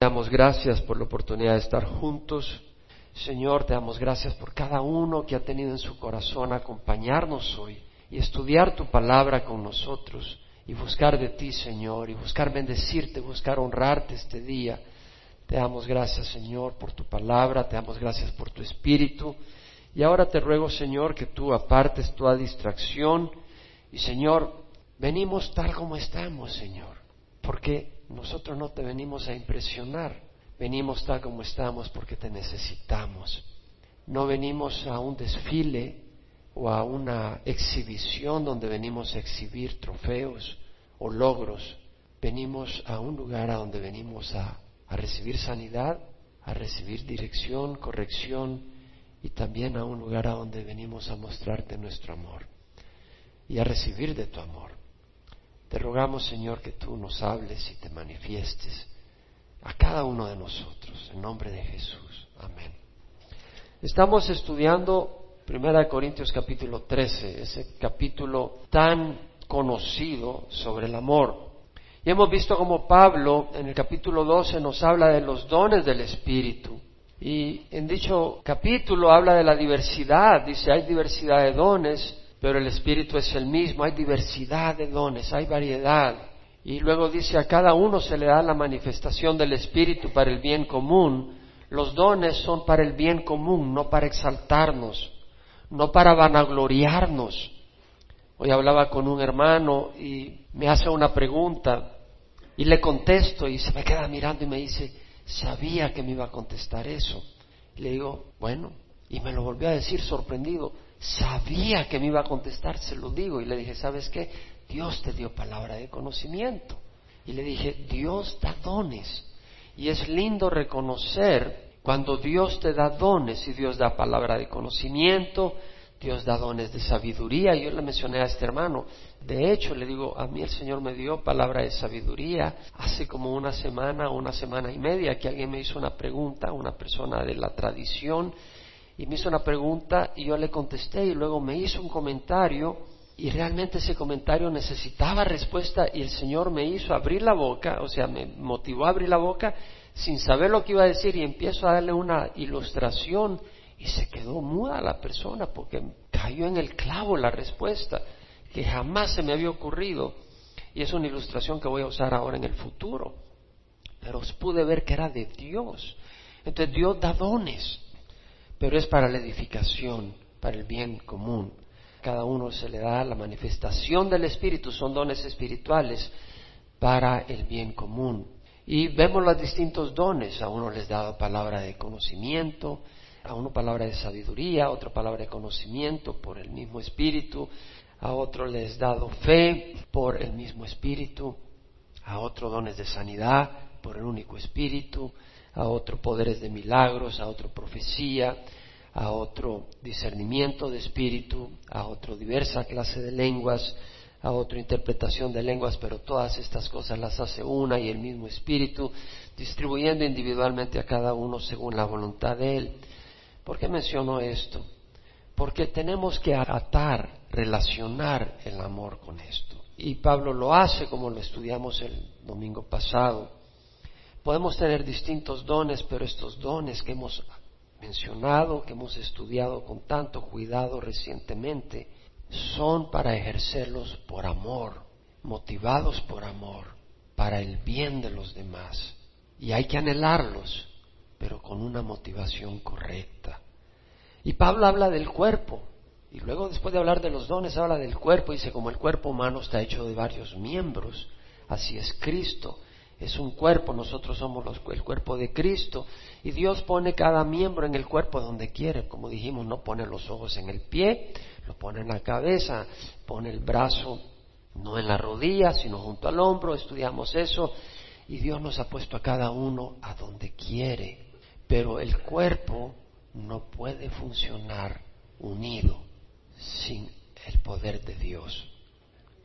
Te damos gracias por la oportunidad de estar juntos. Señor, te damos gracias por cada uno que ha tenido en su corazón acompañarnos hoy y estudiar tu palabra con nosotros y buscar de ti, Señor, y buscar bendecirte, buscar honrarte este día. Te damos gracias, Señor, por tu palabra, te damos gracias por tu espíritu. Y ahora te ruego, Señor, que tú apartes toda distracción. Y, Señor, venimos tal como estamos, Señor, porque nosotros no te venimos a impresionar, venimos tal como estamos porque te necesitamos. No venimos a un desfile o a una exhibición donde venimos a exhibir trofeos o logros. Venimos a un lugar a donde venimos a, a recibir sanidad, a recibir dirección, corrección y también a un lugar a donde venimos a mostrarte nuestro amor y a recibir de tu amor. Te rogamos, Señor, que tú nos hables y te manifiestes a cada uno de nosotros, en nombre de Jesús. Amén. Estamos estudiando 1 Corintios capítulo 13, ese capítulo tan conocido sobre el amor. Y hemos visto como Pablo en el capítulo 12 nos habla de los dones del Espíritu. Y en dicho capítulo habla de la diversidad, dice hay diversidad de dones, pero el Espíritu es el mismo, hay diversidad de dones, hay variedad. Y luego dice, a cada uno se le da la manifestación del Espíritu para el bien común. Los dones son para el bien común, no para exaltarnos, no para vanagloriarnos. Hoy hablaba con un hermano y me hace una pregunta y le contesto y se me queda mirando y me dice, sabía que me iba a contestar eso. Y le digo, bueno, y me lo volvió a decir sorprendido, sabía que me iba a contestar, se lo digo. Y le dije, ¿sabes qué? Dios te dio palabra de conocimiento. Y le dije, Dios da dones. Y es lindo reconocer cuando Dios te da dones y Dios da palabra de conocimiento, Dios da dones de sabiduría. Yo le mencioné a este hermano, de hecho le digo, a mí el Señor me dio palabra de sabiduría hace como una semana, una semana y media, que alguien me hizo una pregunta, una persona de la tradición, y me hizo una pregunta y yo le contesté y luego me hizo un comentario y realmente ese comentario necesitaba respuesta y el Señor me hizo abrir la boca, o sea, me motivó a abrir la boca sin saber lo que iba a decir y empiezo a darle una ilustración y se quedó muda la persona porque cayó en el clavo la respuesta que jamás se me había ocurrido y es una ilustración que voy a usar ahora en el futuro. Pero pude ver que era de Dios. Entonces Dios da dones pero es para la edificación, para el bien común. Cada uno se le da la manifestación del Espíritu, son dones espirituales para el bien común. Y vemos los distintos dones, a uno les da palabra de conocimiento, a uno palabra de sabiduría, a otro palabra de conocimiento por el mismo Espíritu, a otro les dado fe por el mismo Espíritu, a otro dones de sanidad por el único Espíritu, a otro poderes de milagros, a otro profecía, a otro discernimiento de espíritu, a otro diversa clase de lenguas, a otro interpretación de lenguas, pero todas estas cosas las hace una y el mismo espíritu, distribuyendo individualmente a cada uno según la voluntad de él. ¿Por qué menciono esto? Porque tenemos que atar, relacionar el amor con esto. Y Pablo lo hace como lo estudiamos el domingo pasado. Podemos tener distintos dones, pero estos dones que hemos mencionado, que hemos estudiado con tanto cuidado recientemente, son para ejercerlos por amor, motivados por amor, para el bien de los demás. Y hay que anhelarlos, pero con una motivación correcta. Y Pablo habla del cuerpo, y luego después de hablar de los dones, habla del cuerpo, y dice, como el cuerpo humano está hecho de varios miembros, así es Cristo es un cuerpo, nosotros somos el cuerpo de Cristo. Y Dios pone cada miembro en el cuerpo donde quiere, como dijimos, no pone los ojos en el pie, lo pone en la cabeza, pone el brazo no en la rodilla, sino junto al hombro, estudiamos eso. Y Dios nos ha puesto a cada uno a donde quiere, pero el cuerpo no puede funcionar unido sin el poder de Dios.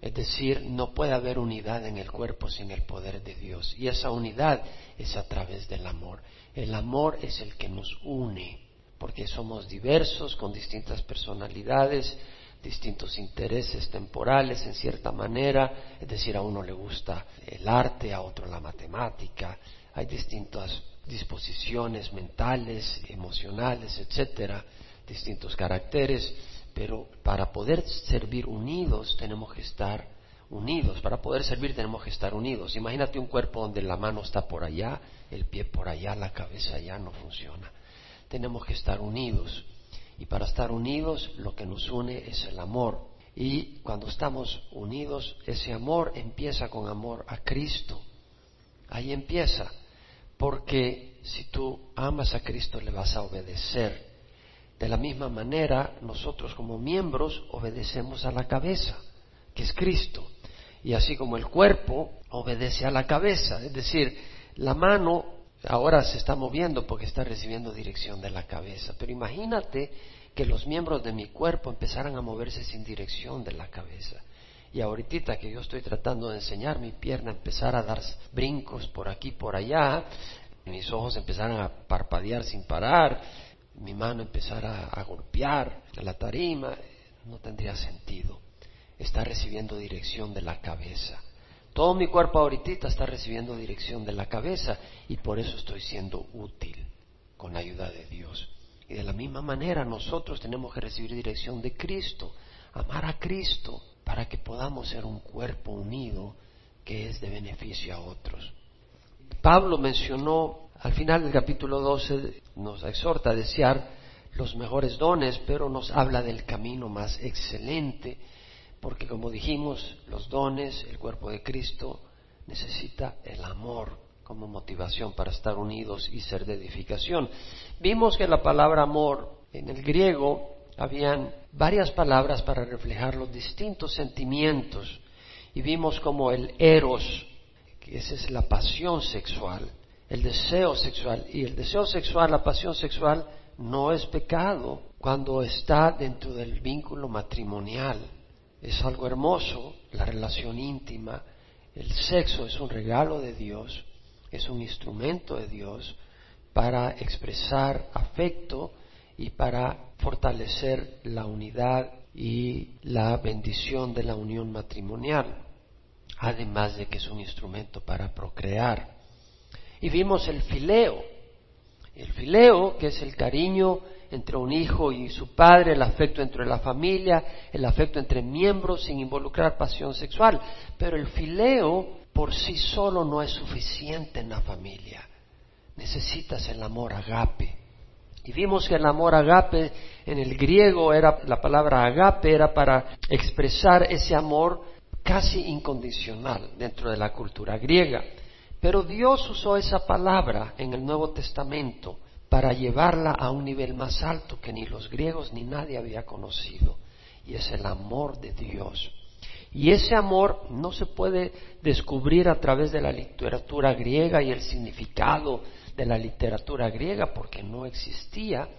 Es decir, no puede haber unidad en el cuerpo sin el poder de Dios. Y esa unidad es a través del amor. El amor es el que nos une, porque somos diversos, con distintas personalidades, distintos intereses temporales en cierta manera. Es decir, a uno le gusta el arte, a otro la matemática, hay distintas disposiciones mentales, emocionales, etcétera, distintos caracteres, pero para poder servir unidos tenemos que estar unidos. Para poder servir tenemos que estar unidos. Imagínate un cuerpo donde la mano está por allá, el pie por allá, la cabeza allá, no funciona. Tenemos que estar unidos. Y para estar unidos lo que nos une es el amor. Y cuando estamos unidos, ese amor empieza con amor a Cristo. Ahí empieza. Porque si tú amas a Cristo le vas a obedecer. De la misma manera, nosotros como miembros obedecemos a la cabeza, que es Cristo. Y así como el cuerpo obedece a la cabeza, es decir, la mano ahora se está moviendo porque está recibiendo dirección de la cabeza. Pero imagínate que los miembros de mi cuerpo empezaran a moverse sin dirección de la cabeza. Y ahorita que yo estoy tratando de enseñar mi pierna a empezar a dar brincos por aquí, por allá, mis ojos empezaran a parpadear sin parar, mi mano empezara a golpear la tarima, no tendría sentido. Está recibiendo dirección de la cabeza. Todo mi cuerpo ahorita está recibiendo dirección de la cabeza y por eso estoy siendo útil con la ayuda de Dios. Y de la misma manera nosotros tenemos que recibir dirección de Cristo, amar a Cristo para que podamos ser un cuerpo unido que es de beneficio a otros. Pablo mencionó al final del capítulo 12, nos exhorta a desear los mejores dones, pero nos habla del camino más excelente, porque como dijimos, los dones, el cuerpo de Cristo, necesita el amor como motivación para estar unidos y ser de edificación. Vimos que la palabra amor en el griego habían varias palabras para reflejar los distintos sentimientos y vimos como el eros, que esa es la pasión sexual, el deseo sexual. Y el deseo sexual, la pasión sexual, no es pecado cuando está dentro del vínculo matrimonial. Es algo hermoso, la relación íntima. El sexo es un regalo de Dios, es un instrumento de Dios para expresar afecto y para fortalecer la unidad y la bendición de la unión matrimonial, además de que es un instrumento para procrear. Y vimos el fileo. El fileo, que es el cariño entre un hijo y su padre, el afecto entre la familia, el afecto entre miembros sin involucrar pasión sexual. Pero el fileo por sí solo no es suficiente en la familia. Necesitas el amor agape. Y vimos que el amor agape en el griego era la palabra agape era para expresar ese amor casi incondicional dentro de la cultura griega. Pero Dios usó esa palabra en el Nuevo Testamento para llevarla a un nivel más alto que ni los griegos ni nadie había conocido. Y es el amor de Dios. Y ese amor no se puede descubrir a través de la literatura griega y el significado de la literatura griega porque no existía.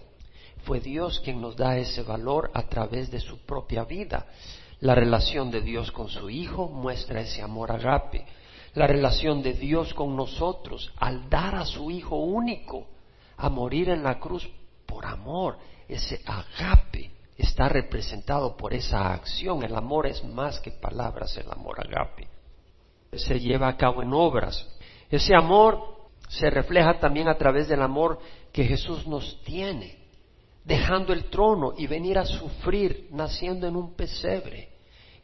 Fue Dios quien nos da ese valor a través de su propia vida. La relación de Dios con su Hijo muestra ese amor agape la relación de Dios con nosotros al dar a su Hijo único a morir en la cruz por amor. Ese agape está representado por esa acción. El amor es más que palabras, el amor agape. Se lleva a cabo en obras. Ese amor se refleja también a través del amor que Jesús nos tiene, dejando el trono y venir a sufrir, naciendo en un pesebre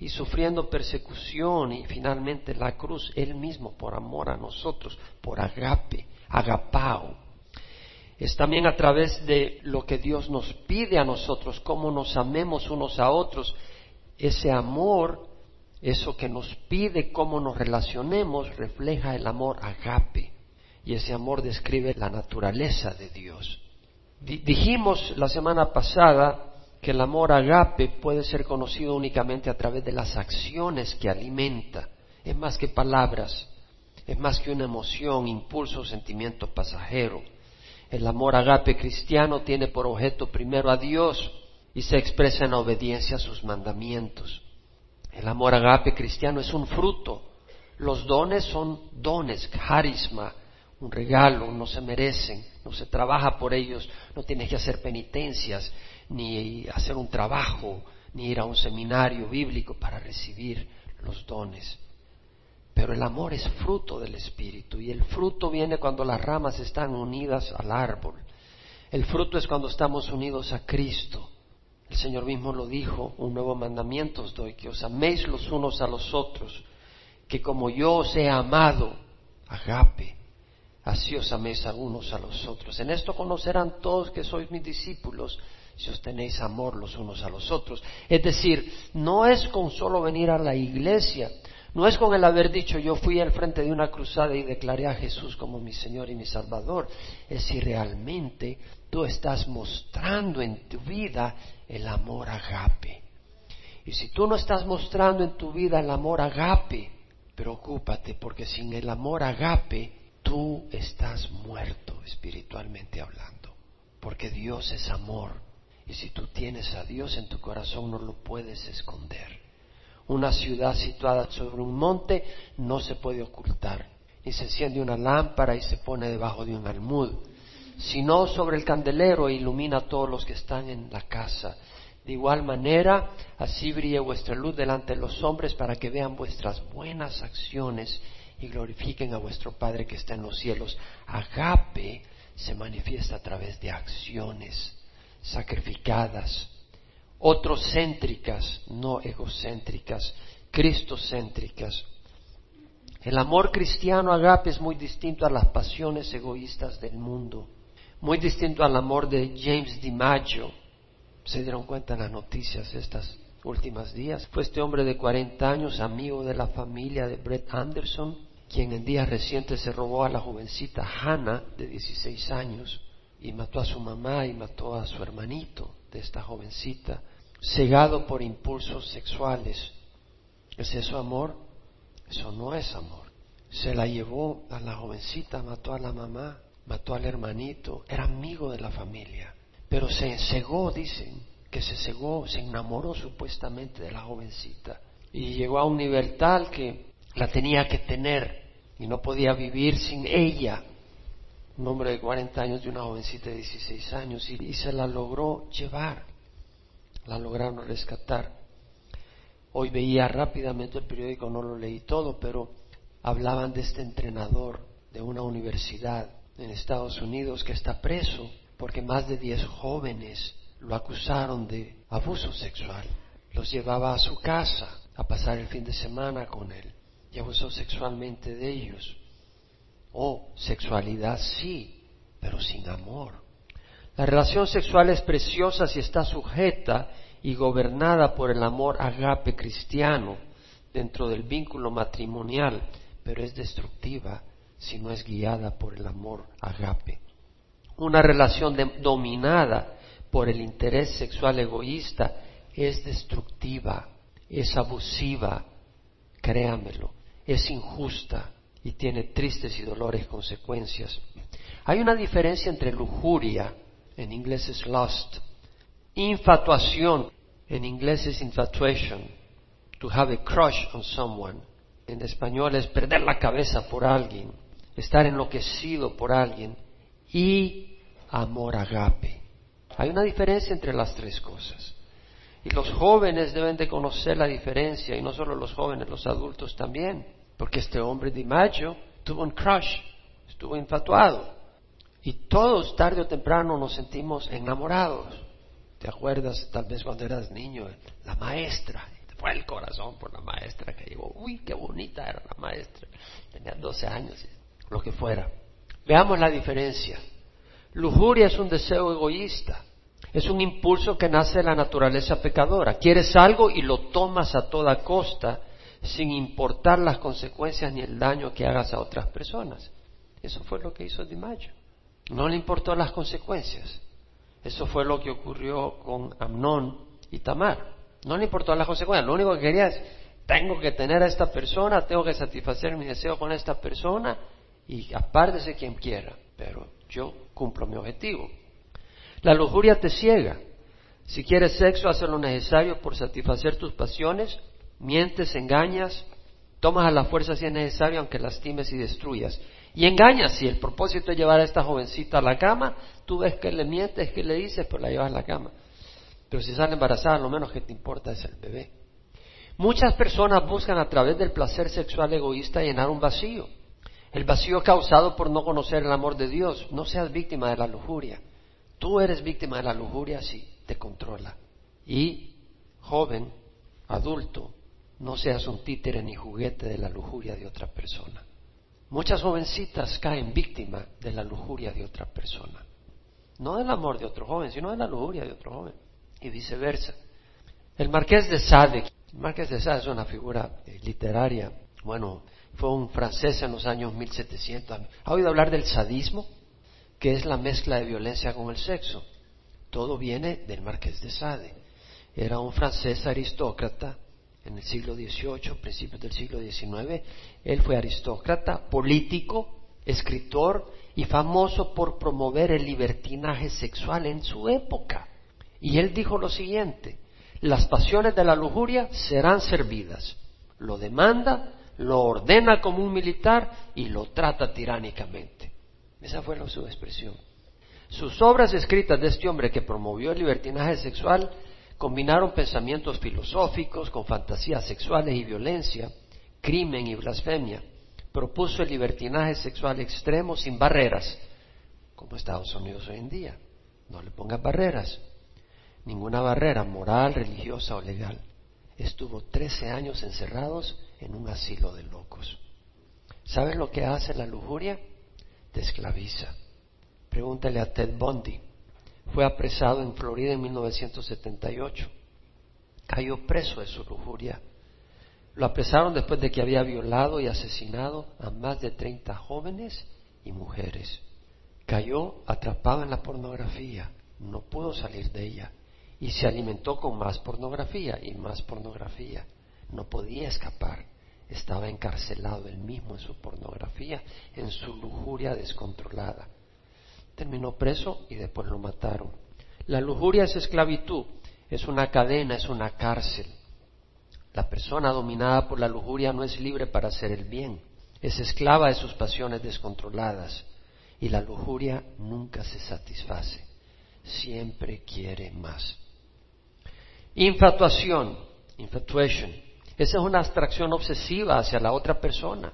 y sufriendo persecución y finalmente la cruz, Él mismo por amor a nosotros, por agape, agapao. Es también a través de lo que Dios nos pide a nosotros, cómo nos amemos unos a otros, ese amor, eso que nos pide, cómo nos relacionemos, refleja el amor agape. Y ese amor describe la naturaleza de Dios. dijimos la semana pasada que el amor agape puede ser conocido únicamente a través de las acciones que alimenta. Es más que palabras, es más que una emoción, impulso sentimiento pasajero. El amor agape cristiano tiene por objeto primero a Dios y se expresa en obediencia a sus mandamientos. El amor agape cristiano es un fruto. Los dones son dones, carisma, un regalo, no se merecen, no se trabaja por ellos, no tienes que hacer penitencias, ni hacer un trabajo, ni ir a un seminario bíblico para recibir los dones. Pero el amor es fruto del Espíritu y el fruto viene cuando las ramas están unidas al árbol. El fruto es cuando estamos unidos a Cristo. El Señor mismo lo dijo, un nuevo mandamiento os doy, que os améis los unos a los otros, que como yo os he amado, agape, así os améis a unos a los otros. En esto conocerán todos que sois mis discípulos, si os tenéis amor los unos a los otros. Es decir, no es con solo venir a la iglesia, no es con el haber dicho yo fui al frente de una cruzada y declaré a Jesús como mi Señor y mi Salvador, es si realmente tú estás mostrando en tu vida el amor agape. Y si tú no estás mostrando en tu vida el amor agape, preocúpate porque sin el amor agape tú estás muerto espiritualmente hablando. Porque Dios es amor. Y si tú tienes a Dios en tu corazón no lo puedes esconder. Una ciudad situada sobre un monte no se puede ocultar, ni se enciende una lámpara y se pone debajo de un almud, sino sobre el candelero e ilumina a todos los que están en la casa. De igual manera, así brille vuestra luz delante de los hombres para que vean vuestras buenas acciones y glorifiquen a vuestro Padre que está en los cielos. Agape se manifiesta a través de acciones sacrificadas, otrocéntricas, no egocéntricas, cristocéntricas. El amor cristiano agape es muy distinto a las pasiones egoístas del mundo, muy distinto al amor de James DiMaggio. Se dieron cuenta en las noticias estas últimas días. Fue este hombre de 40 años, amigo de la familia de Brett Anderson, quien en días recientes se robó a la jovencita Hannah de 16 años y mató a su mamá y mató a su hermanito de esta jovencita cegado por impulsos sexuales. ¿Es eso amor? Eso no es amor. Se la llevó a la jovencita, mató a la mamá, mató al hermanito, era amigo de la familia, pero se cegó, dicen, que se cegó, se enamoró supuestamente de la jovencita y llegó a un nivel tal que la tenía que tener y no podía vivir sin ella. Un hombre de 40 años de una jovencita de 16 años y se la logró llevar la lograron rescatar. Hoy veía rápidamente el periódico, no lo leí todo, pero hablaban de este entrenador de una universidad en Estados Unidos que está preso porque más de 10 jóvenes lo acusaron de abuso sexual. Los llevaba a su casa a pasar el fin de semana con él y abusó sexualmente de ellos. Oh, sexualidad sí, pero sin amor. La relación sexual es preciosa si está sujeta y gobernada por el amor agape cristiano dentro del vínculo matrimonial, pero es destructiva si no es guiada por el amor agape. Una relación dominada por el interés sexual egoísta es destructiva, es abusiva, créamelo, es injusta y tiene tristes y dolores consecuencias. Hay una diferencia entre lujuria en inglés es lust. Infatuación, en inglés es infatuation. To have a crush on someone. En español es perder la cabeza por alguien, estar enloquecido por alguien. Y amor agape. Hay una diferencia entre las tres cosas. Y los jóvenes deben de conocer la diferencia, y no solo los jóvenes, los adultos también. Porque este hombre de Mayo tuvo un crush, estuvo infatuado. Y todos, tarde o temprano, nos sentimos enamorados. ¿Te acuerdas tal vez cuando eras niño? La maestra. Te fue el corazón por la maestra que llegó. Uy, qué bonita era la maestra. Tenía 12 años, lo que fuera. Veamos la diferencia. Lujuria es un deseo egoísta. Es un impulso que nace de la naturaleza pecadora. Quieres algo y lo tomas a toda costa sin importar las consecuencias ni el daño que hagas a otras personas. Eso fue lo que hizo Di. No le importó las consecuencias. Eso fue lo que ocurrió con Amnón y Tamar. No le importó las consecuencias. Lo único que quería es, tengo que tener a esta persona, tengo que satisfacer mi deseo con esta persona y apártese quien quiera. Pero yo cumplo mi objetivo. La lujuria te ciega. Si quieres sexo, haz lo necesario por satisfacer tus pasiones, mientes, engañas, tomas a la fuerza si es necesario, aunque lastimes y destruyas. Y engañas, si el propósito es llevar a esta jovencita a la cama, tú ves que le mientes, que le dices, pues la llevas a la cama. Pero si sale embarazada, lo menos que te importa es el bebé. Muchas personas buscan a través del placer sexual egoísta llenar un vacío. El vacío causado por no conocer el amor de Dios. No seas víctima de la lujuria. Tú eres víctima de la lujuria si te controla. Y, joven, adulto, no seas un títere ni juguete de la lujuria de otra persona. Muchas jovencitas caen víctima de la lujuria de otra persona. No del amor de otro joven, sino de la lujuria de otro joven. Y viceversa. El marqués de Sade, el marqués de Sade es una figura eh, literaria, bueno, fue un francés en los años 1700. ¿Ha oído hablar del sadismo? Que es la mezcla de violencia con el sexo. Todo viene del marqués de Sade. Era un francés aristócrata en el siglo XVIII, principios del siglo XIX. Él fue aristócrata, político, escritor y famoso por promover el libertinaje sexual en su época. Y él dijo lo siguiente, las pasiones de la lujuria serán servidas. Lo demanda, lo ordena como un militar y lo trata tiránicamente. Esa fue su expresión. Sus obras escritas de este hombre que promovió el libertinaje sexual combinaron pensamientos filosóficos con fantasías sexuales y violencia, crimen y blasfemia. Propuso el libertinaje sexual extremo sin barreras, como Estados Unidos hoy en día. No le pongas barreras, ninguna barrera moral, religiosa o legal. Estuvo 13 años encerrados en un asilo de locos. ¿Sabes lo que hace la lujuria? Te esclaviza. Pregúntale a Ted Bundy. Fue apresado en Florida en 1978. Cayó preso de su lujuria. Lo apresaron después de que había violado y asesinado a más de 30 jóvenes y mujeres. Cayó atrapado en la pornografía. No pudo salir de ella. Y se alimentó con más pornografía y más pornografía. No podía escapar. Estaba encarcelado él mismo en su pornografía, en su lujuria descontrolada terminó preso y después lo mataron. La lujuria es esclavitud, es una cadena, es una cárcel. La persona dominada por la lujuria no es libre para hacer el bien, es esclava de sus pasiones descontroladas y la lujuria nunca se satisface, siempre quiere más. Infatuación, infatuation, esa es una abstracción obsesiva hacia la otra persona.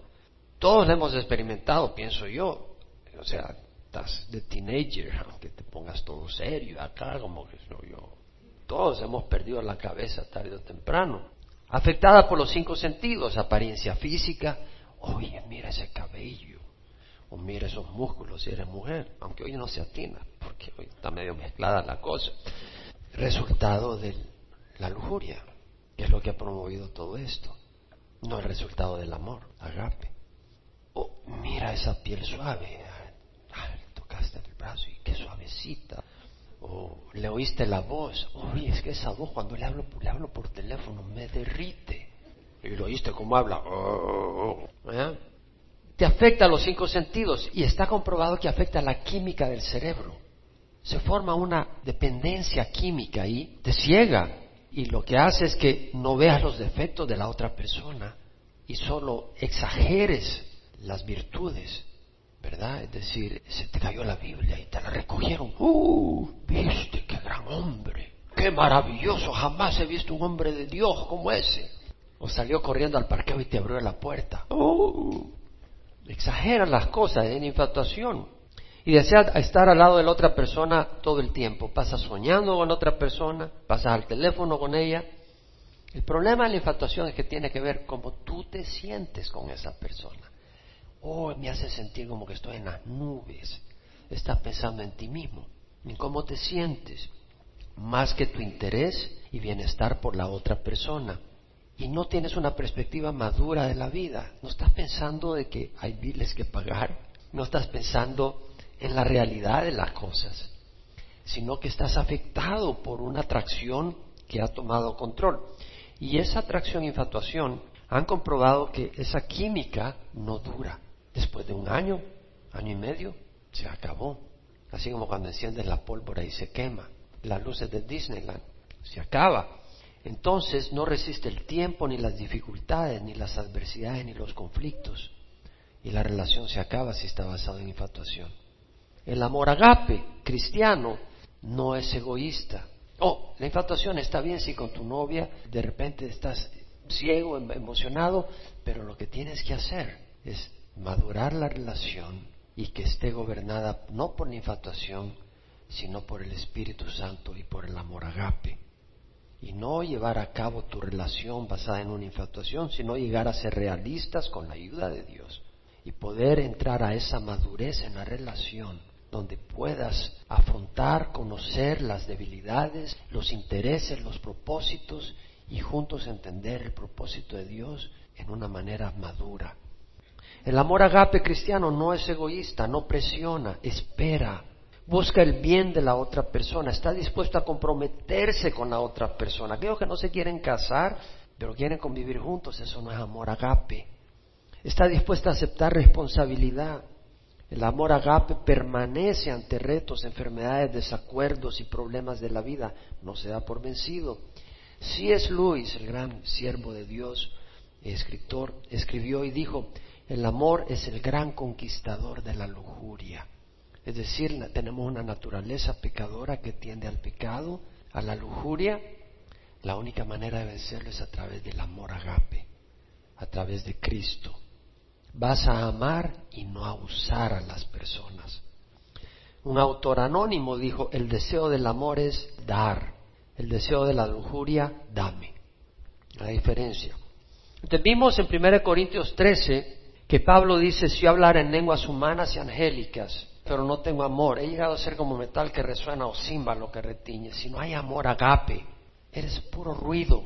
Todos la hemos experimentado, pienso yo. O sea, estás de teenager, aunque te pongas todo serio acá, como que soy yo. Todos hemos perdido la cabeza tarde o temprano. Afectada por los cinco sentidos, apariencia física, oye, mira ese cabello, o mira esos músculos si eres mujer, aunque hoy no se atina, porque hoy está medio mezclada la cosa. Resultado de la lujuria, que es lo que ha promovido todo esto, no el resultado del amor, agape. Oh, mira esa piel suave, el brazo y qué suavecita. O le oíste la voz, uy, es que esa voz cuando le hablo, le hablo por teléfono me derrite. Y lo oíste como habla. ¿Eh? Te afecta a los cinco sentidos y está comprobado que afecta a la química del cerebro. Se forma una dependencia química y te ciega. Y lo que hace es que no veas los defectos de la otra persona y solo exageres las virtudes ¿verdad? Es decir, se te cayó la Biblia y te la recogieron. ¡Uh! ¿Viste qué gran hombre? ¡Qué maravilloso! Jamás he visto un hombre de Dios como ese. O salió corriendo al parqueo y te abrió la puerta. ¡Uh! Exageran las cosas en infatuación. Y desea estar al lado de la otra persona todo el tiempo. Pasas soñando con otra persona, pasas al teléfono con ella. El problema de la infatuación es que tiene que ver cómo tú te sientes con esa persona. Oh, me hace sentir como que estoy en las nubes. Estás pensando en ti mismo, en cómo te sientes, más que tu interés y bienestar por la otra persona. Y no tienes una perspectiva madura de la vida. No estás pensando de que hay biles que pagar. No estás pensando en la realidad de las cosas, sino que estás afectado por una atracción que ha tomado control. Y esa atracción e infatuación han comprobado que esa química no dura. Después de un año, año y medio, se acabó. Así como cuando enciendes la pólvora y se quema. Las luces de Disneyland, se acaba. Entonces no resiste el tiempo, ni las dificultades, ni las adversidades, ni los conflictos. Y la relación se acaba si está basada en infatuación. El amor agape, cristiano, no es egoísta. Oh, la infatuación está bien si con tu novia de repente estás ciego, em, emocionado, pero lo que tienes que hacer es madurar la relación y que esté gobernada no por la infatuación, sino por el Espíritu Santo y por el amor agape. Y no llevar a cabo tu relación basada en una infatuación, sino llegar a ser realistas con la ayuda de Dios y poder entrar a esa madurez en la relación donde puedas afrontar, conocer las debilidades, los intereses, los propósitos y juntos entender el propósito de Dios en una manera madura. El amor agape cristiano no es egoísta, no presiona, espera, busca el bien de la otra persona, está dispuesto a comprometerse con la otra persona. Aquellos que no se quieren casar, pero quieren convivir juntos, eso no es amor agape. Está dispuesto a aceptar responsabilidad. El amor agape permanece ante retos, enfermedades, desacuerdos y problemas de la vida. No se da por vencido. Si es Luis, el gran siervo de Dios, escritor, escribió y dijo, el amor es el gran conquistador de la lujuria. Es decir, tenemos una naturaleza pecadora que tiende al pecado, a la lujuria. La única manera de vencerlo es a través del amor agape, a través de Cristo. Vas a amar y no a usar a las personas. Un autor anónimo dijo, el deseo del amor es dar, el deseo de la lujuria, dame. La diferencia. Entonces vimos en 1 Corintios 13 que Pablo dice, si yo hablar en lenguas humanas y angélicas, pero no tengo amor. He llegado a ser como metal que resuena o címbalo que retiñe. Si no hay amor agape, eres puro ruido.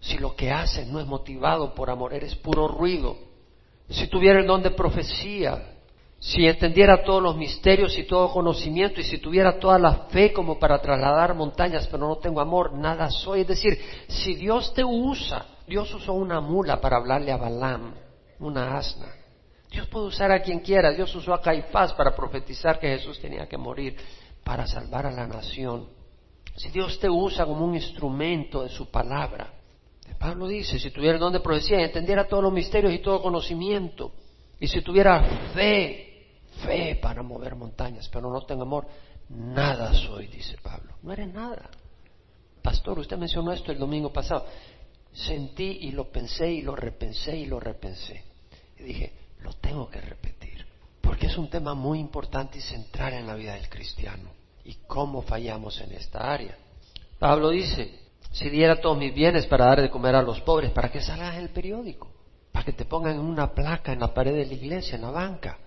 Si lo que haces no es motivado por amor, eres puro ruido. Si tuviera el don de profecía, si entendiera todos los misterios y todo conocimiento, y si tuviera toda la fe como para trasladar montañas, pero no tengo amor, nada soy. Es decir, si Dios te usa, Dios usó una mula para hablarle a Balaam, una asna. Dios puede usar a quien quiera. Dios usó a Caifás para profetizar que Jesús tenía que morir para salvar a la nación. Si Dios te usa como un instrumento de su palabra, Pablo dice, si tuviera el de profecía y entendiera todos los misterios y todo conocimiento, y si tuviera fe, fe para mover montañas, pero no tengo amor, nada soy, dice Pablo. No eres nada. Pastor, usted mencionó esto el domingo pasado. Sentí y lo pensé y lo repensé y lo repensé. Y dije, lo tengo que repetir, porque es un tema muy importante y central en la vida del cristiano y cómo fallamos en esta área. Pablo dice, si diera todos mis bienes para dar de comer a los pobres, ¿para qué salgas en el periódico? Para que te pongan una placa en la pared de la iglesia, en la banca.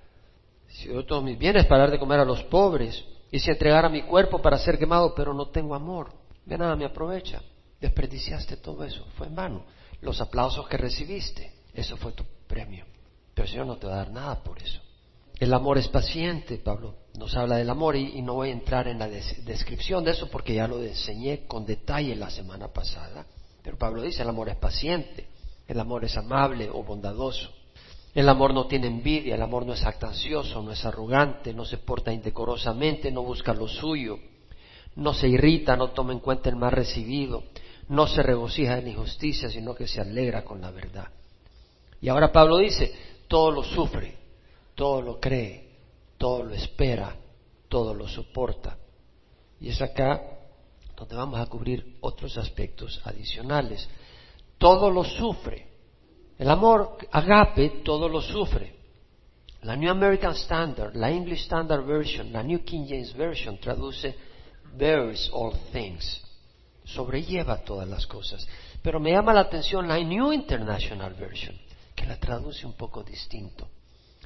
Si doy todos mis bienes para dar de comer a los pobres, y si entregara mi cuerpo para ser quemado, pero no tengo amor, de nada me aprovecha. Desperdiciaste todo eso, fue en vano. Los aplausos que recibiste, eso fue tu premio. Pero el Señor no te va a dar nada por eso. El amor es paciente, Pablo nos habla del amor y, no voy a entrar en la descripción de eso porque ya lo enseñé con detalle la semana pasada. Pero Pablo dice, el amor es paciente, el amor es amable o bondadoso. El amor no tiene envidia, el amor no es actancioso, no es arrogante, no se porta indecorosamente, no busca lo suyo, no se irrita, no toma en cuenta el mal recibido, no se regocija en injusticia, sino que se alegra con la verdad. Y ahora Pablo dice, todo lo sufre, todo lo cree, todo lo espera, todo lo soporta. Y es acá donde vamos a cubrir otros aspectos adicionales. Todo lo sufre. El amor agape todo lo sufre. La New American Standard, la English Standard Version, la New King James Version traduce bears all things. Sobrelleva todas las cosas. Pero me llama la atención la New International Version que la traduce un poco distinto.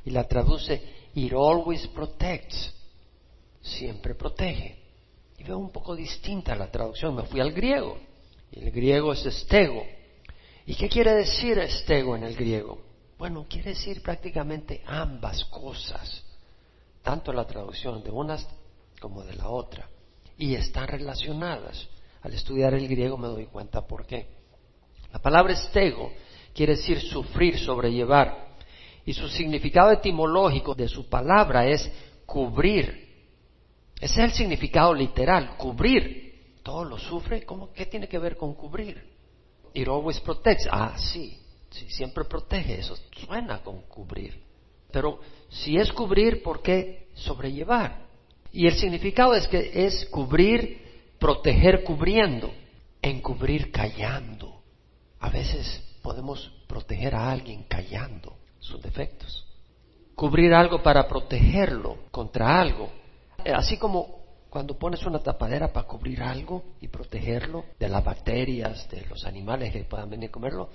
Y la traduce, it always protects, siempre protege. Y veo un poco distinta la traducción, me fui al griego. Y el griego es estego. ¿Y qué quiere decir estego en el griego? Bueno, quiere decir prácticamente ambas cosas, tanto la traducción de unas como de la otra. Y están relacionadas. Al estudiar el griego me doy cuenta por qué. La palabra estego quiere decir sufrir, sobrellevar. Y su significado etimológico de su palabra es cubrir. Ese es el significado literal, cubrir. Todo lo sufre, ¿cómo, ¿qué tiene que ver con cubrir? It always protects. Ah, sí, sí, siempre protege, eso suena con cubrir. Pero si es cubrir, ¿por qué sobrellevar? Y el significado es que es cubrir, proteger cubriendo, encubrir callando. A veces podemos proteger a alguien callando sus defectos. Cubrir algo para protegerlo contra algo. Eh, así como cuando pones una tapadera para cubrir algo y protegerlo de las bacterias, de los animales que puedan venir a comerlo,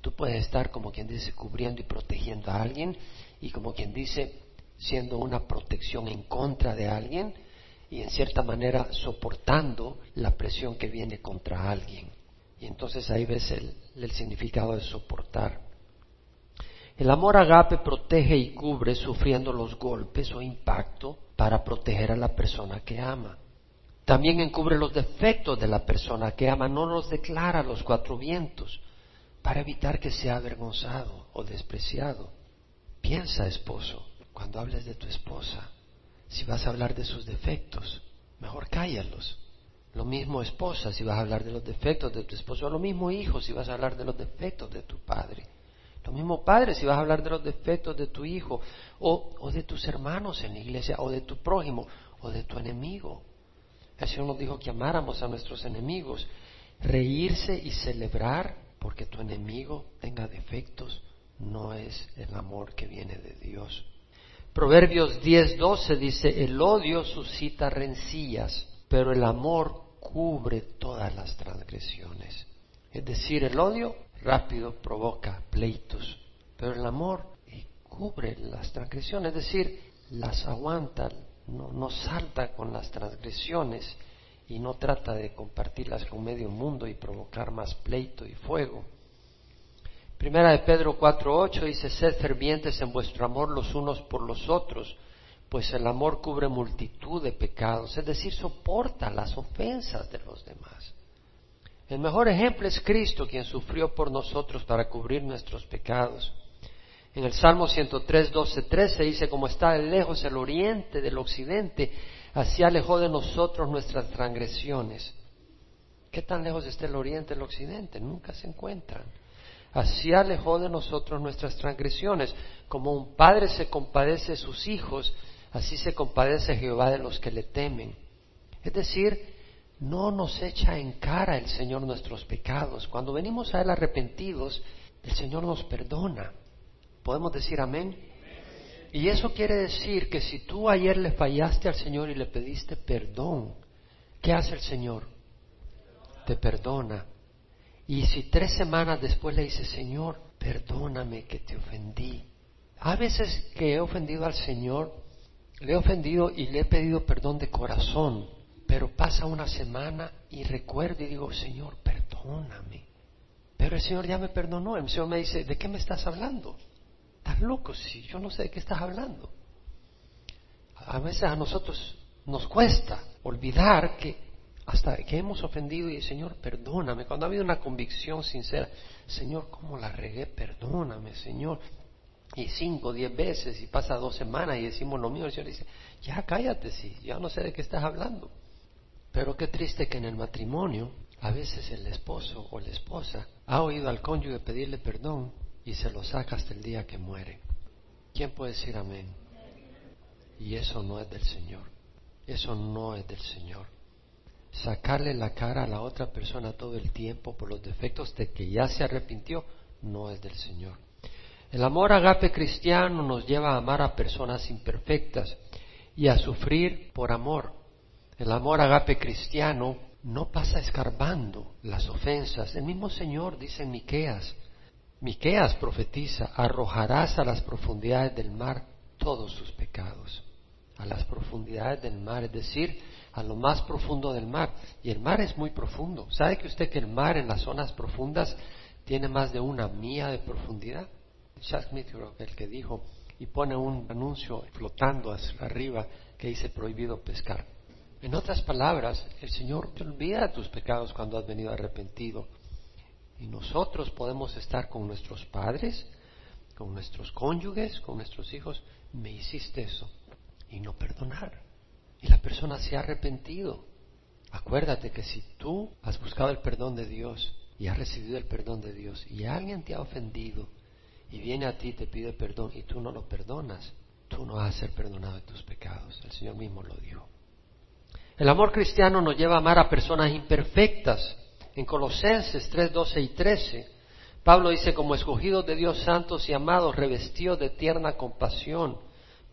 tú puedes estar como quien dice cubriendo y protegiendo a alguien y como quien dice siendo una protección en contra de alguien y en cierta manera soportando la presión que viene contra alguien. Y entonces ahí ves el, el significado de soportar. El amor agape protege y cubre sufriendo los golpes o impacto para proteger a la persona que ama. También encubre los defectos de la persona que ama, no los declara a los cuatro vientos, para evitar que sea avergonzado o despreciado. Piensa, esposo, cuando hables de tu esposa, si vas a hablar de sus defectos, mejor cállalos. Lo mismo esposa si vas a hablar de los defectos de tu esposo, lo mismo hijo si vas a hablar de los defectos de tu padre. Lo mismo padre si vas a hablar de los defectos de tu hijo o, o de tus hermanos en la iglesia o de tu prójimo o de tu enemigo. El Señor nos dijo que amáramos a nuestros enemigos, reírse y celebrar porque tu enemigo tenga defectos no es el amor que viene de Dios. Proverbios 10:12 dice, el odio suscita rencillas, pero el amor cubre todas las transgresiones. Es decir, el odio rápido provoca pleitos, pero el amor cubre las transgresiones, es decir, las aguanta, no, no salta con las transgresiones y no trata de compartirlas con medio mundo y provocar más pleito y fuego. Primera de Pedro 4.8 dice, sed fervientes en vuestro amor los unos por los otros, pues el amor cubre multitud de pecados, es decir, soporta las ofensas de los demás. El mejor ejemplo es Cristo, quien sufrió por nosotros para cubrir nuestros pecados. En el Salmo 103, 12, 13 dice, como está lejos el oriente del occidente, así alejó de nosotros nuestras transgresiones. ¿Qué tan lejos está el oriente del occidente? Nunca se encuentran. Así alejó de nosotros nuestras transgresiones. Como un padre se compadece de sus hijos, así se compadece Jehová de los que le temen. Es decir, no nos echa en cara el Señor nuestros pecados. Cuando venimos a Él arrepentidos, el Señor nos perdona. ¿Podemos decir amén? Y eso quiere decir que si tú ayer le fallaste al Señor y le pediste perdón, ¿qué hace el Señor? Te perdona. Y si tres semanas después le dices, Señor, perdóname que te ofendí. A veces que he ofendido al Señor, le he ofendido y le he pedido perdón de corazón, pero pasa una semana y recuerdo y digo, Señor, perdóname. Pero el Señor ya me perdonó. El Señor me dice, ¿de qué me estás hablando? Estás loco, si yo no sé de qué estás hablando. A veces a nosotros nos cuesta olvidar que hasta que hemos ofendido y Señor, perdóname. Cuando ha habido una convicción sincera, Señor, ¿cómo la regué? Perdóname, Señor. Y cinco, diez veces, y pasa dos semanas y decimos lo mismo, el Señor dice, ya cállate, sí, ya no sé de qué estás hablando. Pero qué triste que en el matrimonio a veces el esposo o la esposa ha oído al cónyuge pedirle perdón y se lo saca hasta el día que muere. ¿Quién puede decir amén? Y eso no es del Señor. Eso no es del Señor. Sacarle la cara a la otra persona todo el tiempo por los defectos de que ya se arrepintió no es del Señor. El amor agape cristiano nos lleva a amar a personas imperfectas y a sufrir por amor. El amor agape cristiano no pasa escarbando las ofensas. El mismo Señor dice en Miqueas, Miqueas profetiza, arrojarás a las profundidades del mar todos sus pecados. A las profundidades del mar, es decir, a lo más profundo del mar. Y el mar es muy profundo. ¿Sabe que usted que el mar en las zonas profundas tiene más de una milla de profundidad? Chuck Smith, el que dijo, y pone un anuncio flotando hacia arriba que dice prohibido pescar. En otras palabras, el Señor te olvida tus pecados cuando has venido arrepentido. Y nosotros podemos estar con nuestros padres, con nuestros cónyuges, con nuestros hijos. Me hiciste eso. Y no perdonar. Y la persona se ha arrepentido. Acuérdate que si tú has buscado el perdón de Dios y has recibido el perdón de Dios y alguien te ha ofendido y viene a ti y te pide perdón y tú no lo perdonas, tú no vas a ser perdonado de tus pecados. El Señor mismo lo dijo. El amor cristiano nos lleva a amar a personas imperfectas. En Colosenses 3, 12 y 13, Pablo dice, como escogidos de Dios santos y amados, revestidos de tierna compasión,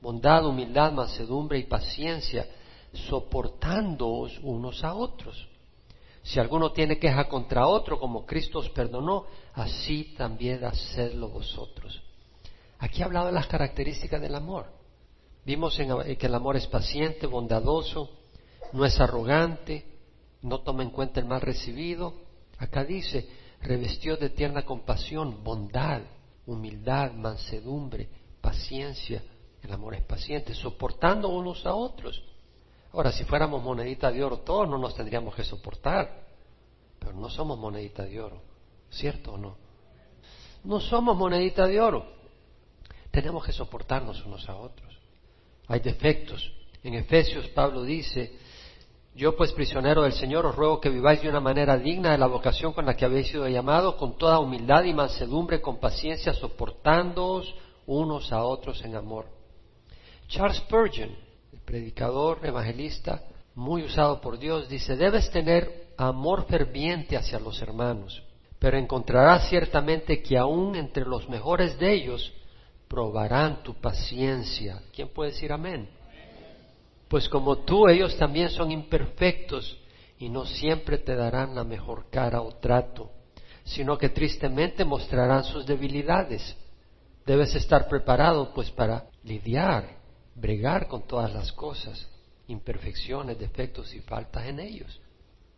bondad, humildad, mansedumbre y paciencia, soportándoos unos a otros. Si alguno tiene queja contra otro, como Cristo os perdonó, así también hacedlo vosotros. Aquí hablaba de las características del amor. Vimos en, que el amor es paciente, bondadoso, no es arrogante, no toma en cuenta el mal recibido. Acá dice, revestió de tierna compasión, bondad, humildad, mansedumbre, paciencia. El amor es paciente, soportando unos a otros. Ahora, si fuéramos monedita de oro, todos no nos tendríamos que soportar. Pero no somos monedita de oro, ¿cierto o no? No somos monedita de oro. Tenemos que soportarnos unos a otros. Hay defectos. En Efesios Pablo dice, yo pues prisionero del Señor os ruego que viváis de una manera digna de la vocación con la que habéis sido llamados, con toda humildad y mansedumbre, con paciencia, soportándoos unos a otros en amor. Charles Spurgeon, el predicador evangelista muy usado por Dios, dice, debes tener amor ferviente hacia los hermanos, pero encontrarás ciertamente que aún entre los mejores de ellos probarán tu paciencia. ¿Quién puede decir amén? Pues como tú, ellos también son imperfectos y no siempre te darán la mejor cara o trato, sino que tristemente mostrarán sus debilidades. Debes estar preparado pues para lidiar, bregar con todas las cosas, imperfecciones, defectos y faltas en ellos.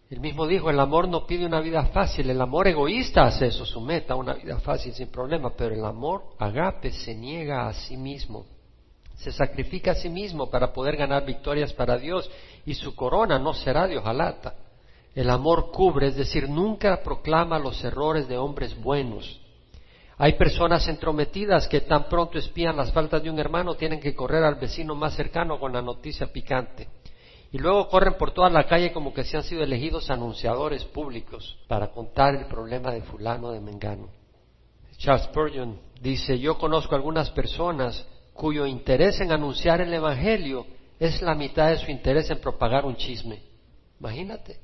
Él mismo dijo, el amor no pide una vida fácil, el amor egoísta hace eso, su meta, una vida fácil sin problema, pero el amor agape se niega a sí mismo se sacrifica a sí mismo para poder ganar victorias para Dios y su corona no será de hojalata. El amor cubre, es decir, nunca proclama los errores de hombres buenos. Hay personas entrometidas que tan pronto espían las faltas de un hermano tienen que correr al vecino más cercano con la noticia picante. Y luego corren por toda la calle como que se han sido elegidos anunciadores públicos para contar el problema de fulano de Mengano. Charles Spurgeon dice, yo conozco algunas personas cuyo interés en anunciar el Evangelio es la mitad de su interés en propagar un chisme. Imagínate.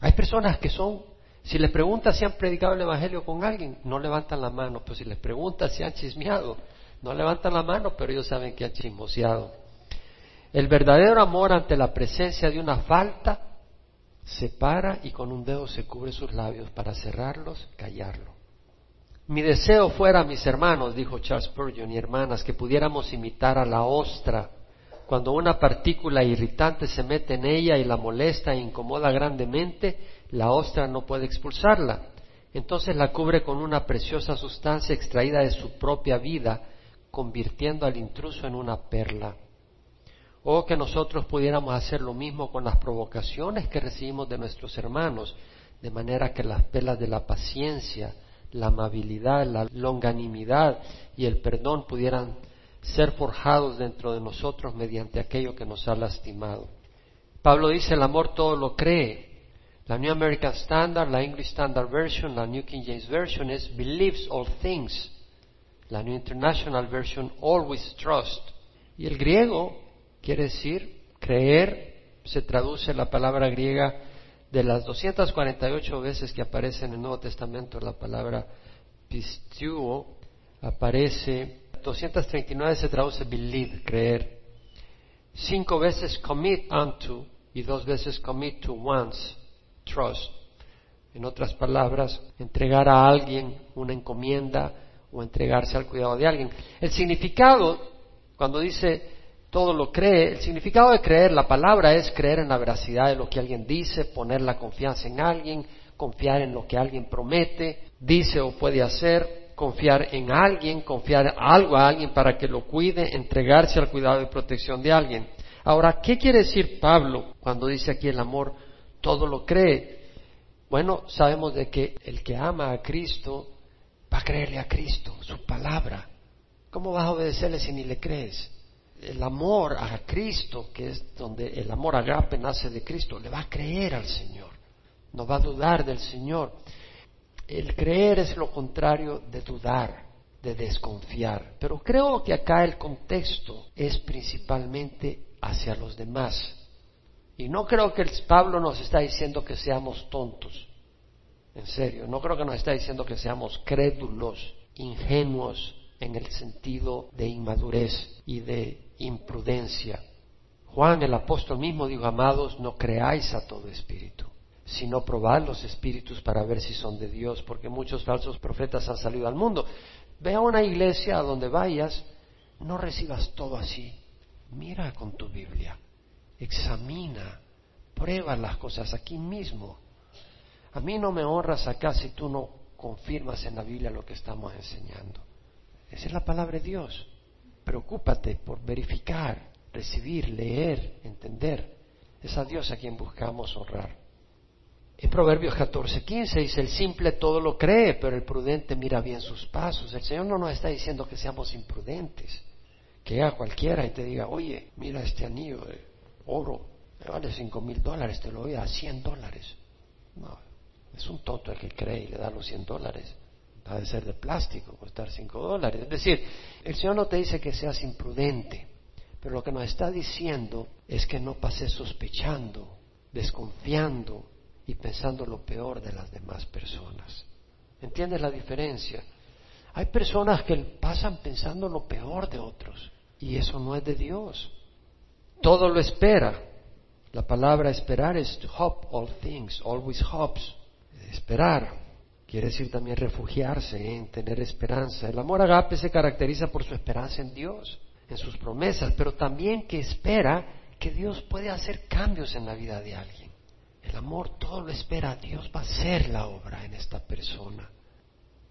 Hay personas que son, si les preguntas si han predicado el Evangelio con alguien, no levantan la mano, pero si les preguntas si han chismeado, no levantan la mano, pero ellos saben que han chismoseado. El verdadero amor ante la presencia de una falta se para y con un dedo se cubre sus labios para cerrarlos, callarlo. Mi deseo fuera, mis hermanos, dijo Charles Spurgeon y hermanas, que pudiéramos imitar a la ostra. Cuando una partícula irritante se mete en ella y la molesta e incomoda grandemente, la ostra no puede expulsarla. Entonces la cubre con una preciosa sustancia extraída de su propia vida, convirtiendo al intruso en una perla. O que nosotros pudiéramos hacer lo mismo con las provocaciones que recibimos de nuestros hermanos, de manera que las perlas de la paciencia, la amabilidad, la longanimidad y el perdón pudieran ser forjados dentro de nosotros mediante aquello que nos ha lastimado. Pablo dice, el amor todo lo cree. La New American Standard, la English Standard Version, la New King James Version es believes all things. La New International Version always trust. Y el griego quiere decir creer, se traduce la palabra griega de las 248 veces que aparece en el Nuevo Testamento la palabra pistuo, aparece 239 se traduce believe, creer. Cinco veces commit unto y dos veces commit to once, trust. En otras palabras, entregar a alguien una encomienda o entregarse al cuidado de alguien. El significado, cuando dice todo lo cree. El significado de creer, la palabra es creer en la veracidad de lo que alguien dice, poner la confianza en alguien, confiar en lo que alguien promete, dice o puede hacer, confiar en alguien, confiar algo a alguien para que lo cuide, entregarse al cuidado y protección de alguien. Ahora, ¿qué quiere decir Pablo cuando dice aquí el amor todo lo cree? Bueno, sabemos de que el que ama a Cristo va a creerle a Cristo, su palabra. ¿Cómo vas a obedecerle si ni le crees? El amor a Cristo, que es donde el amor agape nace de Cristo, le va a creer al Señor, no va a dudar del Señor. El creer es lo contrario de dudar, de desconfiar. Pero creo que acá el contexto es principalmente hacia los demás. Y no creo que el Pablo nos está diciendo que seamos tontos. En serio, no creo que nos está diciendo que seamos crédulos, ingenuos en el sentido de inmadurez y de imprudencia. Juan el apóstol mismo dijo, amados, no creáis a todo espíritu, sino probad los espíritus para ver si son de Dios, porque muchos falsos profetas han salido al mundo. Ve a una iglesia a donde vayas, no recibas todo así. Mira con tu Biblia, examina, prueba las cosas aquí mismo. A mí no me honras acá si tú no confirmas en la Biblia lo que estamos enseñando. Esa es la palabra de Dios. Preocúpate por verificar, recibir, leer, entender. Es a Dios a quien buscamos honrar. En Proverbios 14, 15 dice, el simple todo lo cree, pero el prudente mira bien sus pasos. El Señor no nos está diciendo que seamos imprudentes. Que a cualquiera y te diga, oye, mira este anillo de oro, me vale cinco mil dólares, te lo doy a cien dólares. No, es un tonto el que cree y le da los cien dólares. Ha de ser de plástico, costar cinco dólares. Es decir, el Señor no te dice que seas imprudente, pero lo que nos está diciendo es que no pases sospechando, desconfiando y pensando lo peor de las demás personas. ¿Entiendes la diferencia? Hay personas que pasan pensando lo peor de otros y eso no es de Dios. Todo lo espera. La palabra esperar es to hope all things, always hopes. Esperar quiere decir también refugiarse en tener esperanza. El amor agape se caracteriza por su esperanza en Dios, en sus promesas, pero también que espera que Dios puede hacer cambios en la vida de alguien. El amor todo lo espera, Dios va a hacer la obra en esta persona.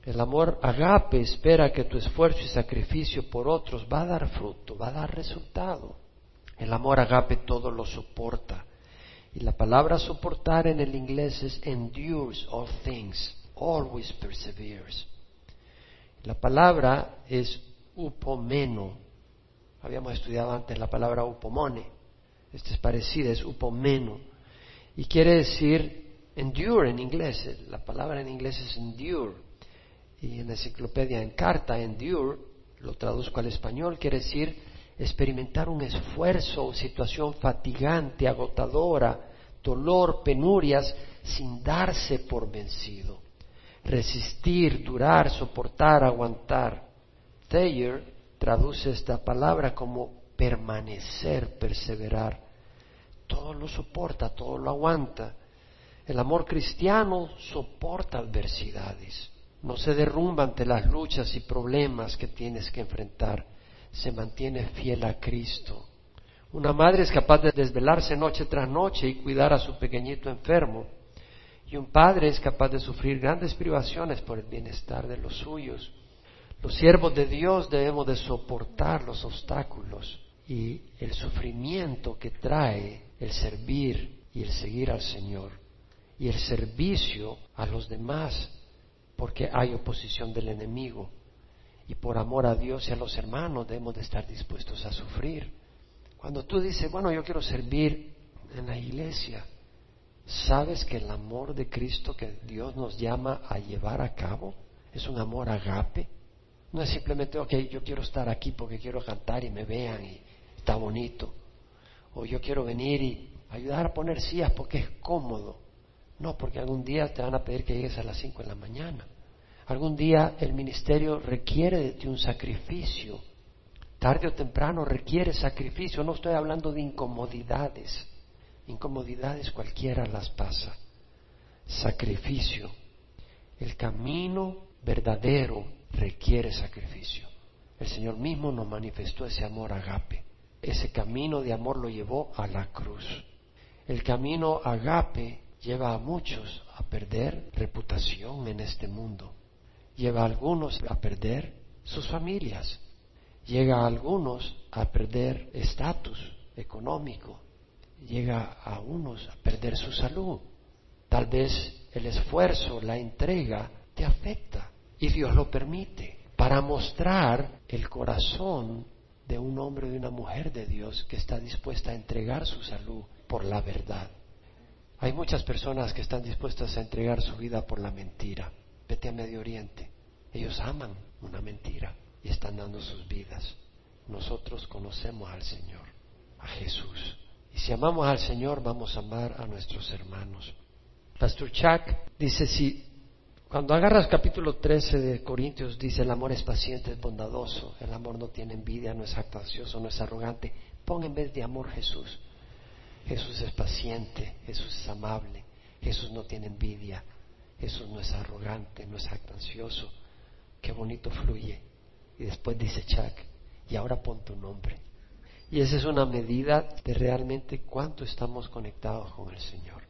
El amor agape espera que tu esfuerzo y sacrificio por otros va a dar fruto, va a dar resultado. El amor agape todo lo soporta. Y la palabra soportar en el inglés es endures all things, always perseveres. La palabra es upomeno. Habíamos estudiado antes la palabra upomone. Esta es parecida, es upomeno. Y quiere decir endure en inglés. La palabra en inglés es endure. Y en la enciclopedia en carta, endure, lo traduzco al español, quiere decir experimentar un esfuerzo situación fatigante, agotadora, dolor, penurias, sin darse por vencido. Resistir, durar, soportar, aguantar. Thayer traduce esta palabra como permanecer, perseverar. Todo lo soporta, todo lo aguanta. El amor cristiano soporta adversidades, no se derrumba ante las luchas y problemas que tienes que enfrentar se mantiene fiel a Cristo. Una madre es capaz de desvelarse noche tras noche y cuidar a su pequeñito enfermo. Y un padre es capaz de sufrir grandes privaciones por el bienestar de los suyos. Los siervos de Dios debemos de soportar los obstáculos y el sufrimiento que trae el servir y el seguir al Señor y el servicio a los demás porque hay oposición del enemigo y por amor a Dios y a los hermanos debemos de estar dispuestos a sufrir. Cuando tú dices, bueno, yo quiero servir en la iglesia, ¿sabes que el amor de Cristo que Dios nos llama a llevar a cabo es un amor agape? No es simplemente, ok, yo quiero estar aquí porque quiero cantar y me vean y está bonito. O yo quiero venir y ayudar a poner sillas porque es cómodo. No, porque algún día te van a pedir que llegues a las 5 de la mañana. Algún día el ministerio requiere de ti un sacrificio. Tarde o temprano requiere sacrificio. No estoy hablando de incomodidades. Incomodidades cualquiera las pasa. Sacrificio. El camino verdadero requiere sacrificio. El Señor mismo nos manifestó ese amor agape. Ese camino de amor lo llevó a la cruz. El camino agape lleva a muchos a perder reputación en este mundo lleva a algunos a perder sus familias, llega a algunos a perder estatus económico, llega a unos a perder su salud. Tal vez el esfuerzo, la entrega te afecta y Dios lo permite para mostrar el corazón de un hombre o de una mujer de Dios que está dispuesta a entregar su salud por la verdad. Hay muchas personas que están dispuestas a entregar su vida por la mentira. Vete a Medio Oriente. Ellos aman una mentira y están dando sus vidas. Nosotros conocemos al Señor, a Jesús. Y si amamos al Señor, vamos a amar a nuestros hermanos. Pastor Chuck dice, si Cuando agarras capítulo 13 de Corintios, dice el amor es paciente, es bondadoso, el amor no tiene envidia, no es actacioso, no es arrogante. Pon en vez de amor Jesús. Jesús es paciente, Jesús es amable, Jesús no tiene envidia, Jesús no es arrogante, no es actancioso. Qué bonito fluye. Y después dice Chuck, y ahora pon tu nombre. Y esa es una medida de realmente cuánto estamos conectados con el Señor.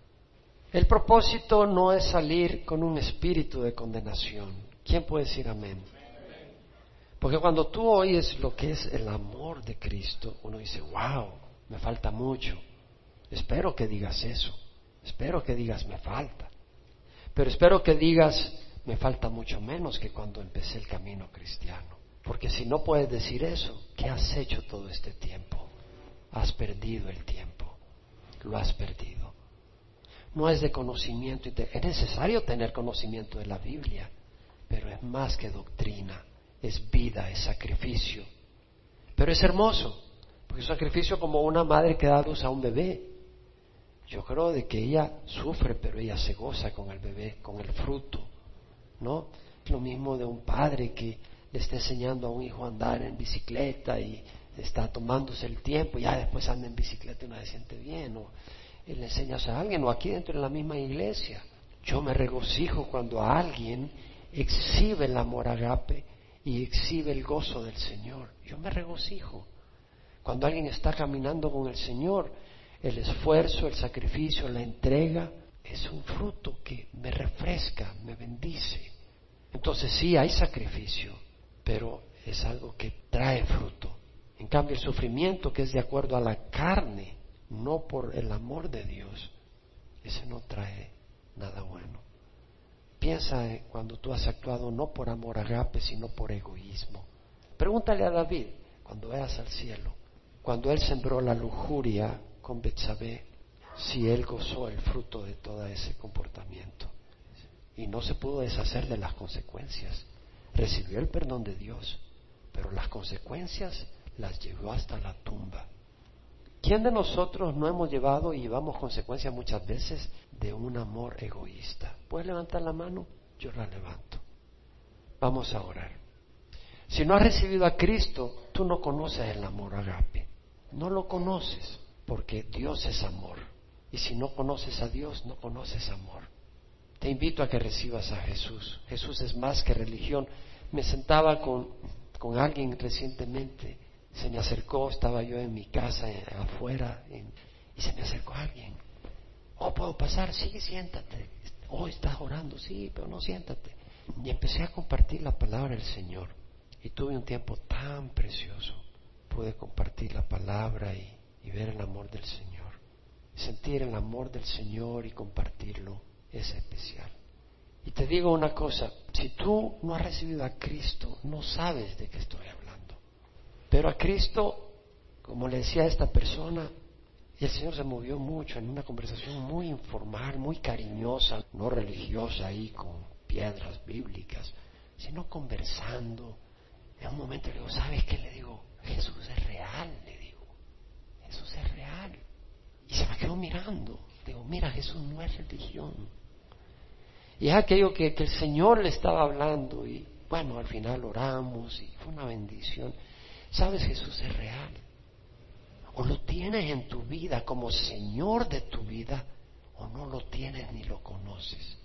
El propósito no es salir con un espíritu de condenación. ¿Quién puede decir amén? Porque cuando tú oyes lo que es el amor de Cristo, uno dice, wow, me falta mucho. Espero que digas eso. Espero que digas, me falta. Pero espero que digas, me falta mucho menos que cuando empecé el camino cristiano. Porque si no puedes decir eso, ¿qué has hecho todo este tiempo? Has perdido el tiempo. Lo has perdido. No es de conocimiento. Es necesario tener conocimiento de la Biblia, pero es más que doctrina. Es vida, es sacrificio. Pero es hermoso, porque es sacrificio como una madre que da luz a un bebé. Yo creo de que ella sufre, pero ella se goza con el bebé, con el fruto, ¿no? Es lo mismo de un padre que le está enseñando a un hijo a andar en bicicleta y está tomándose el tiempo, ya después anda en bicicleta y no se siente bien, o le enseñas a alguien, o aquí dentro de la misma iglesia. Yo me regocijo cuando alguien exhibe el amor agape y exhibe el gozo del Señor. Yo me regocijo. Cuando alguien está caminando con el Señor, el esfuerzo, el sacrificio, la entrega, es un fruto que me refresca, me bendice. Entonces sí, hay sacrificio, pero es algo que trae fruto. En cambio, el sufrimiento que es de acuerdo a la carne, no por el amor de Dios, ese no trae nada bueno. Piensa cuando tú has actuado no por amor agape, sino por egoísmo. Pregúntale a David cuando veas al cielo, cuando él sembró la lujuria con Betsabé, si él gozó el fruto de todo ese comportamiento. Y no se pudo deshacer de las consecuencias. Recibió el perdón de Dios, pero las consecuencias las llevó hasta la tumba. ¿Quién de nosotros no hemos llevado y llevamos consecuencias muchas veces de un amor egoísta? ¿Puedes levantar la mano? Yo la levanto. Vamos a orar. Si no has recibido a Cristo, tú no conoces el amor agape. No lo conoces porque Dios es amor. Y si no conoces a Dios, no conoces amor. Te invito a que recibas a Jesús. Jesús es más que religión. Me sentaba con, con alguien recientemente se me acercó, estaba yo en mi casa eh, afuera y se me acercó alguien. Oh, ¿puedo pasar? Sí, siéntate. Oh, estás orando, sí, pero no siéntate. Y empecé a compartir la palabra del Señor. Y tuve un tiempo tan precioso. Pude compartir la palabra y, y ver el amor del Señor. Sentir el amor del Señor y compartirlo es especial. Y te digo una cosa, si tú no has recibido a Cristo, no sabes de qué estoy hablando. Pero a Cristo, como le decía a esta persona, el Señor se movió mucho en una conversación muy informal, muy cariñosa, no religiosa ahí con piedras bíblicas, sino conversando. En un momento le digo, ¿sabes qué? Le digo, Jesús es real, le digo, Jesús es real. Y se me quedó mirando. Digo, mira, Jesús no es religión. Y es aquello que, que el Señor le estaba hablando y bueno, al final oramos y fue una bendición. Sabes, Jesús es real. O lo tienes en tu vida como Señor de tu vida, o no lo tienes ni lo conoces.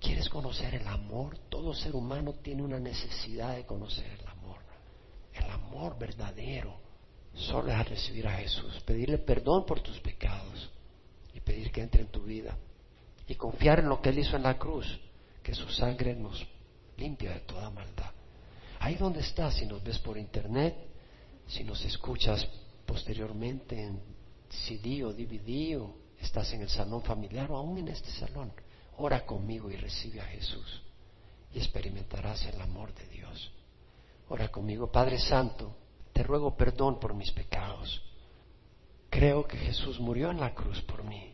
¿Quieres conocer el amor? Todo ser humano tiene una necesidad de conocer el amor. El amor verdadero solo es recibir a Jesús, pedirle perdón por tus pecados y pedir que entre en tu vida y confiar en lo que Él hizo en la cruz, que su sangre nos limpia de toda maldad. Ahí donde estás, si nos ves por internet, si nos escuchas posteriormente en CD o DVD o estás en el salón familiar o aún en este salón, ora conmigo y recibe a Jesús y experimentarás el amor de Dios. Ora conmigo, Padre Santo, te ruego perdón por mis pecados. Creo que Jesús murió en la cruz por mí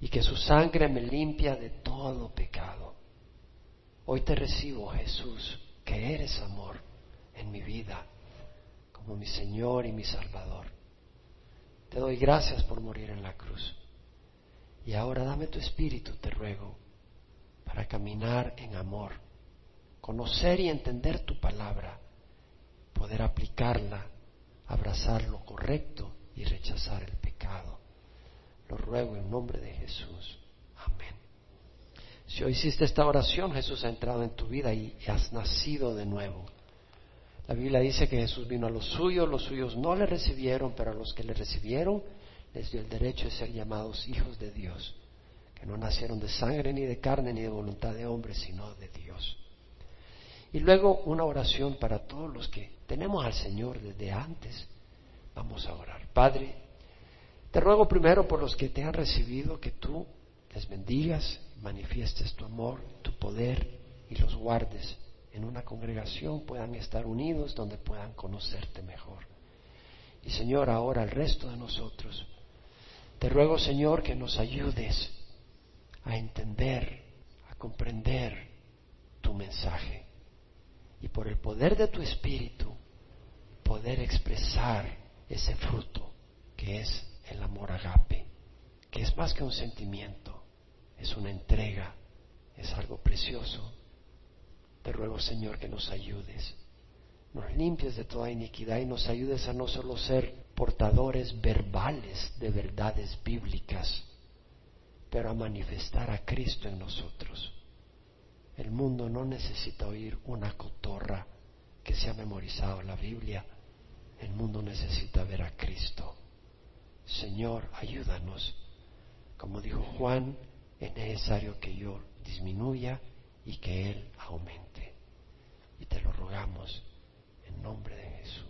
y que su sangre me limpia de todo pecado. Hoy te recibo, Jesús, que eres amor en mi vida como mi Señor y mi Salvador. Te doy gracias por morir en la cruz. Y ahora dame tu espíritu, te ruego, para caminar en amor, conocer y entender tu palabra, poder aplicarla, abrazar lo correcto y rechazar el pecado. Lo ruego en nombre de Jesús. Amén. Si hoy hiciste esta oración, Jesús ha entrado en tu vida y has nacido de nuevo. La Biblia dice que Jesús vino a los suyos, los suyos no le recibieron, pero a los que le recibieron les dio el derecho de ser llamados hijos de Dios, que no nacieron de sangre ni de carne ni de voluntad de hombre, sino de Dios. Y luego una oración para todos los que tenemos al Señor desde antes. Vamos a orar. Padre, te ruego primero por los que te han recibido que tú les bendigas, manifiestes tu amor, tu poder y los guardes en una congregación puedan estar unidos donde puedan conocerte mejor. Y Señor, ahora el resto de nosotros, te ruego Señor que nos ayudes a entender, a comprender tu mensaje y por el poder de tu Espíritu poder expresar ese fruto que es el amor agape, que es más que un sentimiento, es una entrega, es algo precioso te ruego, Señor, que nos ayudes, nos limpies de toda iniquidad y nos ayudes a no solo ser portadores verbales de verdades bíblicas, pero a manifestar a Cristo en nosotros. El mundo no necesita oír una cotorra que se ha memorizado la Biblia. El mundo necesita ver a Cristo. Señor, ayúdanos. Como dijo Juan, es necesario que yo disminuya y que Él aumente. Y te lo rogamos en nombre de Jesús.